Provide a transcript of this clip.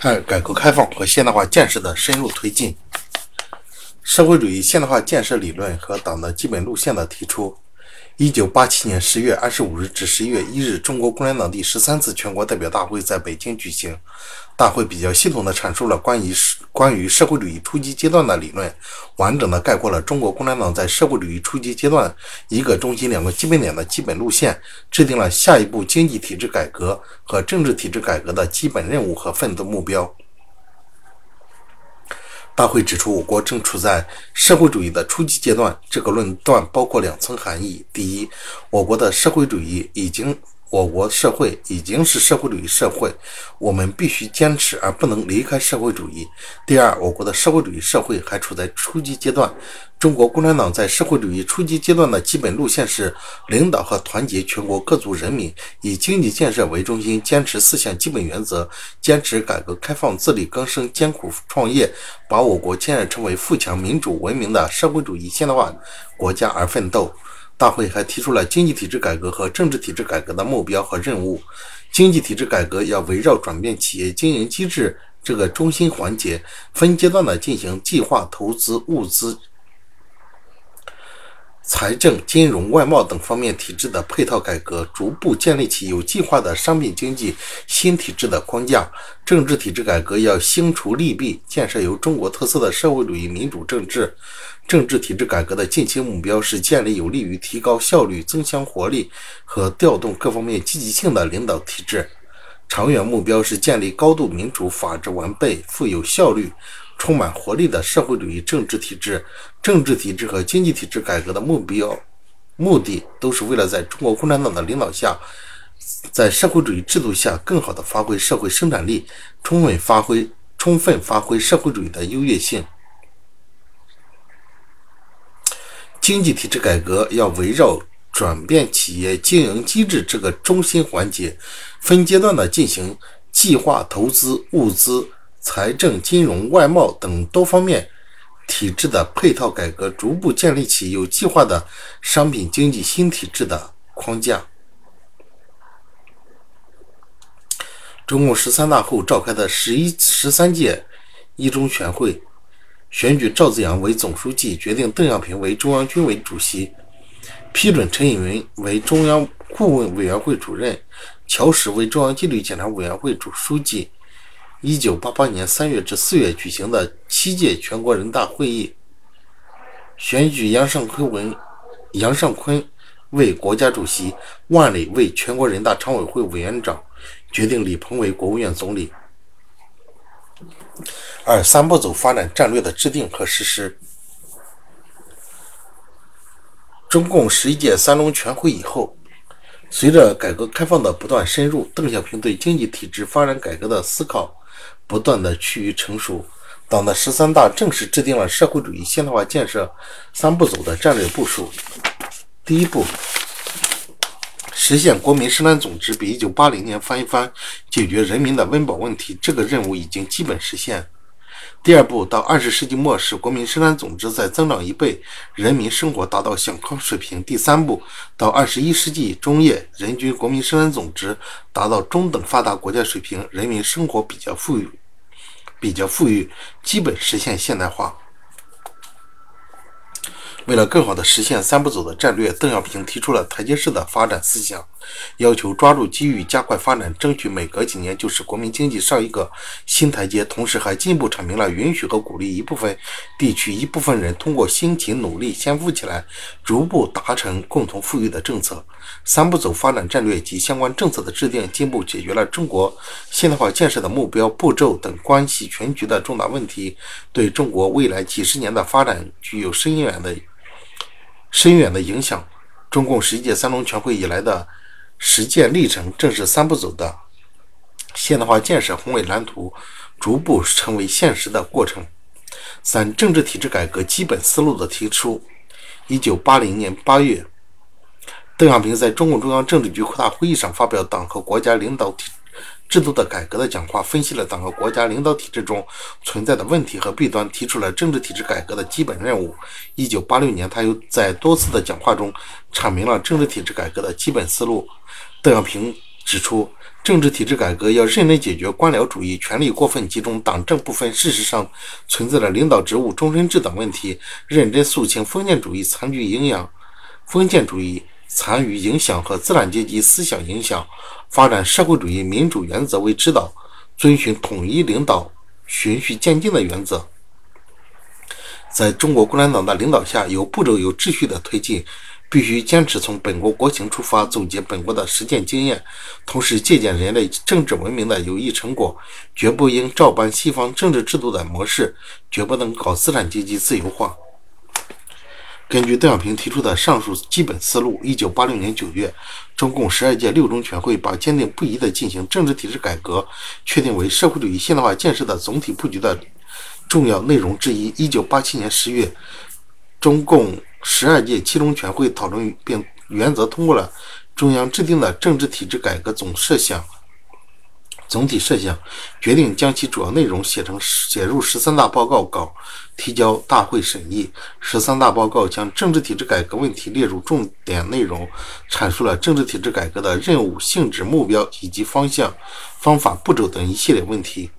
看、改革开放和现代化建设的深入推进。社会主义现代化建设理论和党的基本路线的提出。一九八七年十月二十五日至十一月一日，中国共产党第十三次全国代表大会在北京举行。大会比较系统地阐述了关于关于社会主义初级阶段的理论，完整地概括了中国共产党在社会主义初级阶段一个中心、两个基本点的基本路线，制定了下一步经济体制改革和政治体制改革的基本任务和奋斗目标。大会指出，我国正处在社会主义的初级阶段。这个论断包括两层含义：第一，我国的社会主义已经。我国社会已经是社会主义社会，我们必须坚持而不能离开社会主义。第二，我国的社会主义社会还处在初级阶段。中国共产党在社会主义初级阶段的基本路线是领导和团结全国各族人民，以经济建设为中心，坚持四项基本原则，坚持改革开放、自力更生、艰苦创业，把我国建设成为富强、民主、文明的社会主义现代化国家而奋斗。大会还提出了经济体制改革和政治体制改革的目标和任务。经济体制改革要围绕转变企业经营机制这个中心环节，分阶段的进行计划投资、物资、财政、金融、外贸等方面体制的配套改革，逐步建立起有计划的商品经济新体制的框架。政治体制改革要兴除利弊，建设有中国特色的社会主义民主政治。政治体制改革的近期目标是建立有利于提高效率、增强活力和调动各方面积极性的领导体制；长远目标是建立高度民主、法治完备、富有效率、充满活力的社会主义政治体制。政治体制和经济体制改革的目标、目的都是为了在中国共产党的领导下，在社会主义制度下更好地发挥社会生产力，充分发挥、充分发挥社会主义的优越性。经济体制改革要围绕转变企业经营机制这个中心环节，分阶段的进行计划投资、物资、财政、金融、外贸等多方面体制的配套改革，逐步建立起有计划的商品经济新体制的框架。中共十三大后召开的十一十三届一中全会。选举赵紫阳为总书记，决定邓小平为中央军委主席，批准陈应云为中央顾问委员会主任，乔石为中央纪律检查委员会主书记。一九八八年三月至四月举行的七届全国人大会议，选举杨尚昆为杨尚昆为国家主席，万里为全国人大常委会委员长，决定李鹏为国务院总理。二三步走发展战略的制定和实施。中共十一届三中全会以后，随着改革开放的不断深入，邓小平对经济体制发展改革的思考不断的趋于成熟。党的十三大正式制定了社会主义现代化建设三步走的战略部署。第一步，实现国民生产总值比一九八零年翻一番，解决人民的温饱问题，这个任务已经基本实现。第二步，到二十世纪末使国民生产总值再增长一倍，人民生活达到小康水平。第三步，到二十一世纪中叶，人均国民生产总值达到中等发达国家水平，人民生活比较富裕，比较富裕，基本实现现代化。为了更好的实现三步走的战略，邓小平提出了台阶式的发展思想，要求抓住机遇，加快发展，争取每隔几年就使国民经济上一个新台阶。同时，还进一步阐明了允许和鼓励一部分地区、一部分人通过辛勤努力先富起来，逐步达成共同富裕的政策。三步走发展战略及相关政策的制定，进一步解决了中国现代化建设的目标、步骤等关系全局的重大问题，对中国未来几十年的发展具有深远的。深远的影响。中共十一届三中全会以来的实践历程，正是三步走的现代化建设宏伟蓝图逐步成为现实的过程。三、政治体制改革基本思路的提出。一九八零年八月，邓小平在中共中央政治局扩大会议上发表党和国家领导体。制度的改革的讲话，分析了党和国家领导体制中存在的问题和弊端，提出了政治体制改革的基本任务。一九八六年，他又在多次的讲话中阐明了政治体制改革的基本思路。邓小平指出，政治体制改革要认真解决官僚主义、权力过分集中、党政不分事实上存在的领导职务终身制等问题，认真肃清封建主义残余营养、封建主义残余影响和资产阶级思想影响，发展社会主义民主原则为指导，遵循统一领导、循序渐进的原则，在中国共产党的领导下，有步骤、有秩序的推进。必须坚持从本国国情出发，总结本国的实践经验，同时借鉴人类政治文明的有益成果，绝不应照搬西方政治制度的模式，绝不能搞资产阶级自由化。根据邓小平提出的上述基本思路，一九八六年九月，中共十二届六中全会把坚定不移地进行政治体制改革确定为社会主义现代化建设的总体布局的重要内容之一。一九八七年十月，中共。十二届七中全会讨论并原则通过了中央制定的政治体制改革总设想、总体设想，决定将其主要内容写成写入十三大报告稿，提交大会审议。十三大报告将政治体制改革问题列入重点内容，阐述了政治体制改革的任务、性质、目标以及方向、方法、步骤等一系列问题。